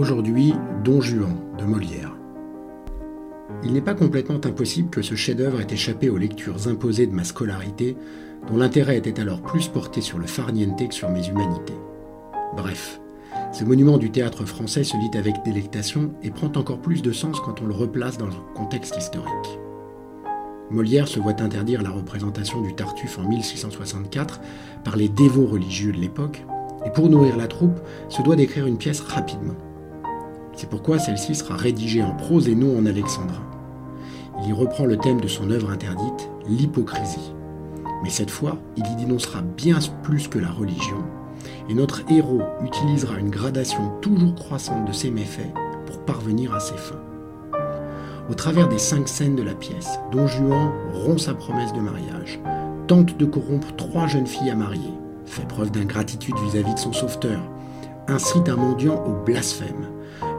aujourd'hui Don Juan de Molière. Il n'est pas complètement impossible que ce chef-d'œuvre ait échappé aux lectures imposées de ma scolarité, dont l'intérêt était alors plus porté sur le farniente que sur mes humanités. Bref, ce monument du théâtre français se lit avec délectation et prend encore plus de sens quand on le replace dans un contexte historique. Molière se voit interdire la représentation du Tartuffe en 1664 par les dévots religieux de l'époque, et pour nourrir la troupe, se doit d'écrire une pièce rapidement. C'est pourquoi celle-ci sera rédigée en prose et non en alexandrin. Il y reprend le thème de son œuvre interdite, l'hypocrisie. Mais cette fois, il y dénoncera bien plus que la religion, et notre héros utilisera une gradation toujours croissante de ses méfaits pour parvenir à ses fins. Au travers des cinq scènes de la pièce, Don Juan rompt sa promesse de mariage, tente de corrompre trois jeunes filles à marier, fait preuve d'ingratitude vis-à-vis de son sauveteur, incite un mendiant au blasphème,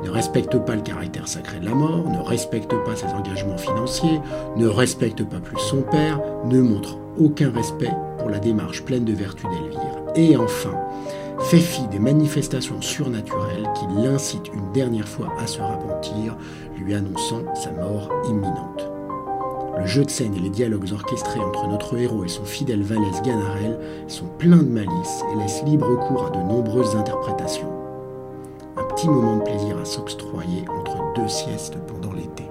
ne respecte pas le caractère sacré de la mort, ne respecte pas ses engagements financiers, ne respecte pas plus son père, ne montre aucun respect pour la démarche pleine de vertu d'Elvire. Et enfin, fait fi des manifestations surnaturelles qui l'incitent une dernière fois à se repentir, lui annonçant sa mort imminente. Le jeu de scène et les dialogues orchestrés entre notre héros et son fidèle Valès Ganarelle sont pleins de malice et laissent libre cours à de nombreuses interprétations. Petit moment de plaisir à s'octroyer entre deux siestes pendant l'été.